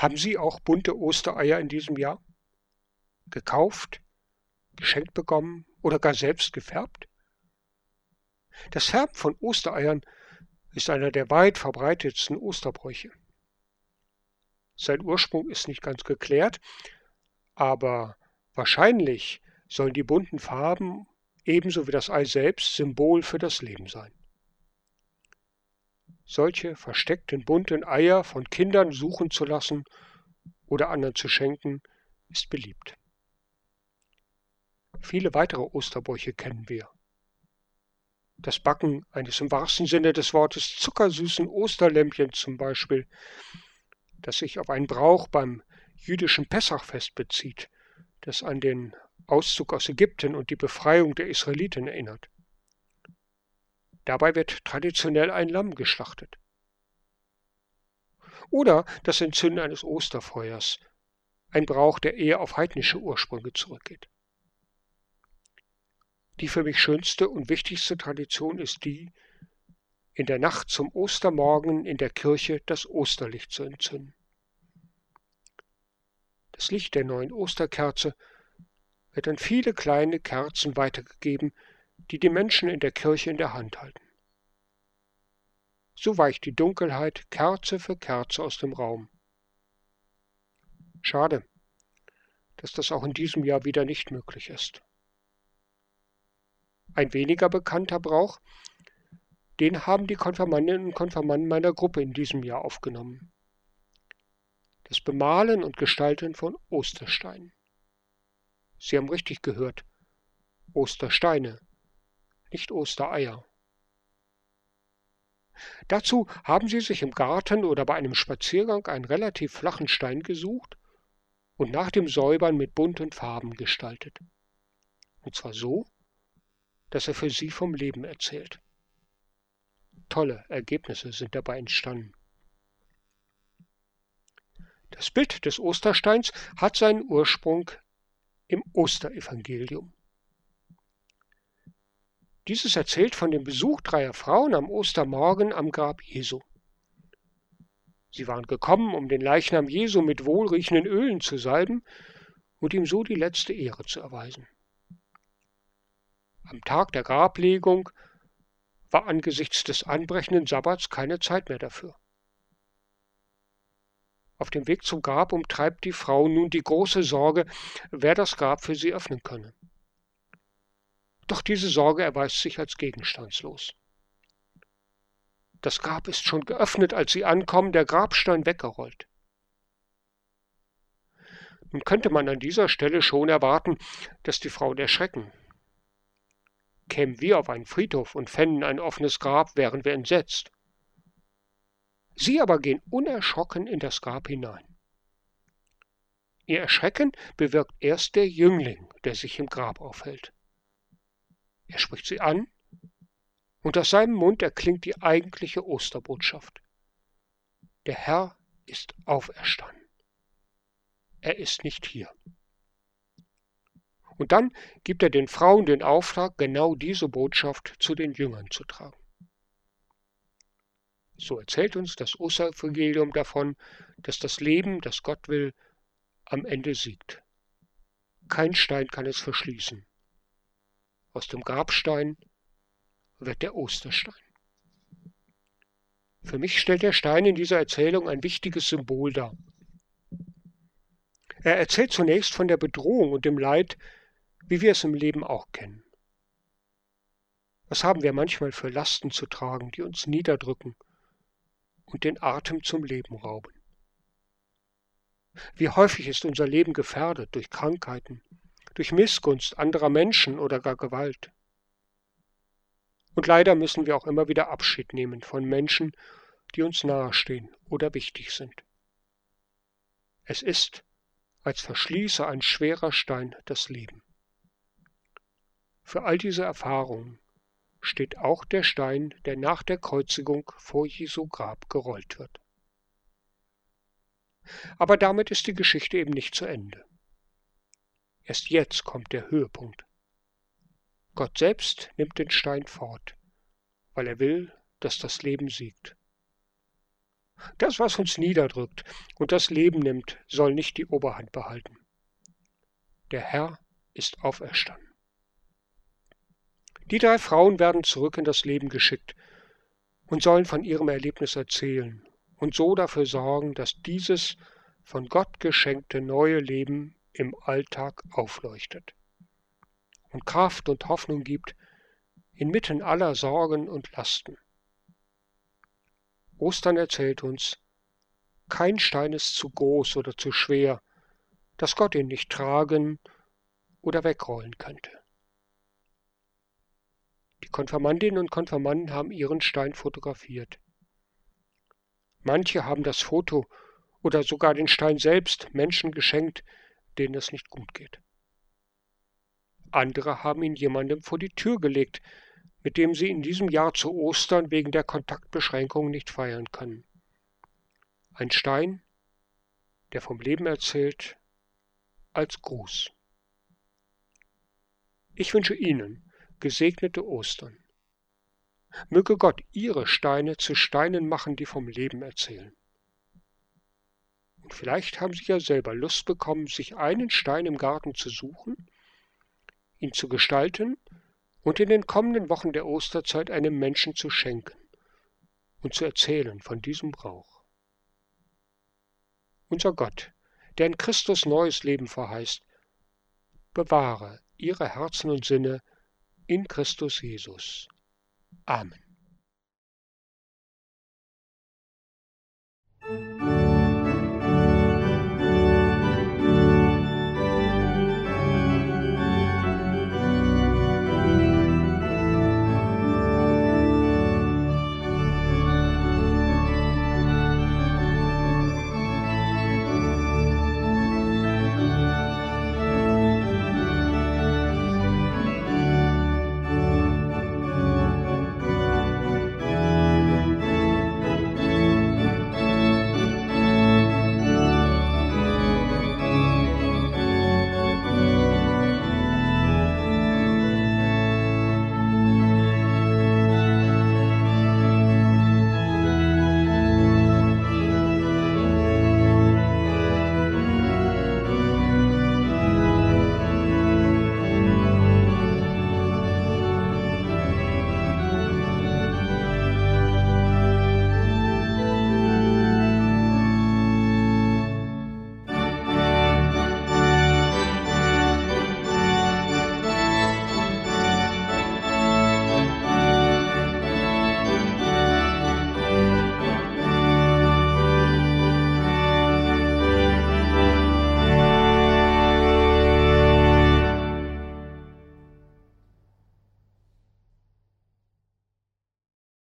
Haben Sie auch bunte Ostereier in diesem Jahr? Gekauft, geschenkt bekommen oder gar selbst gefärbt? Das Färben von Ostereiern ist einer der weit verbreitetsten Osterbräuche. Sein Ursprung ist nicht ganz geklärt, aber wahrscheinlich sollen die bunten Farben ebenso wie das Ei selbst Symbol für das Leben sein. Solche versteckten bunten Eier von Kindern suchen zu lassen oder anderen zu schenken, ist beliebt. Viele weitere Osterbräuche kennen wir. Das Backen eines im wahrsten Sinne des Wortes zuckersüßen Osterlämpchens zum Beispiel, das sich auf einen Brauch beim jüdischen Pessachfest bezieht, das an den Auszug aus Ägypten und die Befreiung der Israeliten erinnert. Dabei wird traditionell ein Lamm geschlachtet. Oder das Entzünden eines Osterfeuers, ein Brauch, der eher auf heidnische Ursprünge zurückgeht. Die für mich schönste und wichtigste Tradition ist die, in der Nacht zum Ostermorgen in der Kirche das Osterlicht zu entzünden. Das Licht der neuen Osterkerze wird an viele kleine Kerzen weitergegeben, die die Menschen in der Kirche in der Hand halten. So weicht die Dunkelheit Kerze für Kerze aus dem Raum. Schade, dass das auch in diesem Jahr wieder nicht möglich ist. Ein weniger bekannter Brauch, den haben die Konfirmandinnen und Konfirmanden meiner Gruppe in diesem Jahr aufgenommen. Das Bemalen und Gestalten von Ostersteinen. Sie haben richtig gehört. Ostersteine, nicht Ostereier. Dazu haben sie sich im Garten oder bei einem Spaziergang einen relativ flachen Stein gesucht und nach dem Säubern mit bunten Farben gestaltet. Und zwar so, dass er für sie vom Leben erzählt. Tolle Ergebnisse sind dabei entstanden. Das Bild des Ostersteins hat seinen Ursprung im Osterevangelium. Dieses erzählt von dem Besuch dreier Frauen am Ostermorgen am Grab Jesu. Sie waren gekommen, um den Leichnam Jesu mit wohlriechenden Ölen zu salben und ihm so die letzte Ehre zu erweisen. Am Tag der Grablegung war angesichts des anbrechenden Sabbats keine Zeit mehr dafür. Auf dem Weg zum Grab umtreibt die Frau nun die große Sorge, wer das Grab für sie öffnen könne. Doch diese Sorge erweist sich als gegenstandslos. Das Grab ist schon geöffnet, als sie ankommen, der Grabstein weggerollt. Nun könnte man an dieser Stelle schon erwarten, dass die Frauen erschrecken, Kämen wir auf einen Friedhof und fänden ein offenes Grab, wären wir entsetzt. Sie aber gehen unerschrocken in das Grab hinein. Ihr Erschrecken bewirkt erst der Jüngling, der sich im Grab aufhält. Er spricht sie an, und aus seinem Mund erklingt die eigentliche Osterbotschaft. Der Herr ist auferstanden. Er ist nicht hier. Und dann gibt er den Frauen den Auftrag, genau diese Botschaft zu den Jüngern zu tragen. So erzählt uns das Osterevangelium davon, dass das Leben, das Gott will, am Ende siegt. Kein Stein kann es verschließen. Aus dem Grabstein wird der Osterstein. Für mich stellt der Stein in dieser Erzählung ein wichtiges Symbol dar. Er erzählt zunächst von der Bedrohung und dem Leid, wie wir es im Leben auch kennen. Was haben wir manchmal für Lasten zu tragen, die uns niederdrücken und den Atem zum Leben rauben? Wie häufig ist unser Leben gefährdet durch Krankheiten, durch Missgunst anderer Menschen oder gar Gewalt? Und leider müssen wir auch immer wieder Abschied nehmen von Menschen, die uns nahestehen oder wichtig sind. Es ist, als verschließe ein schwerer Stein das Leben. Für all diese Erfahrungen steht auch der Stein, der nach der Kreuzigung vor Jesu Grab gerollt wird. Aber damit ist die Geschichte eben nicht zu Ende. Erst jetzt kommt der Höhepunkt. Gott selbst nimmt den Stein fort, weil er will, dass das Leben siegt. Das, was uns niederdrückt und das Leben nimmt, soll nicht die Oberhand behalten. Der Herr ist auferstanden. Die drei Frauen werden zurück in das Leben geschickt und sollen von ihrem Erlebnis erzählen und so dafür sorgen, dass dieses von Gott geschenkte neue Leben im Alltag aufleuchtet und Kraft und Hoffnung gibt inmitten aller Sorgen und Lasten. Ostern erzählt uns, kein Stein ist zu groß oder zu schwer, dass Gott ihn nicht tragen oder wegrollen könnte. Die Konfirmandinnen und Konfirmanden haben ihren Stein fotografiert. Manche haben das Foto oder sogar den Stein selbst Menschen geschenkt, denen es nicht gut geht. Andere haben ihn jemandem vor die Tür gelegt, mit dem sie in diesem Jahr zu Ostern wegen der Kontaktbeschränkungen nicht feiern können. Ein Stein, der vom Leben erzählt, als Gruß. Ich wünsche Ihnen gesegnete Ostern. Möge Gott Ihre Steine zu Steinen machen, die vom Leben erzählen. Vielleicht haben Sie ja selber Lust bekommen, sich einen Stein im Garten zu suchen, ihn zu gestalten und in den kommenden Wochen der Osterzeit einem Menschen zu schenken und zu erzählen von diesem Brauch. Unser Gott, der in Christus neues Leben verheißt, bewahre ihre Herzen und Sinne in Christus Jesus. Amen.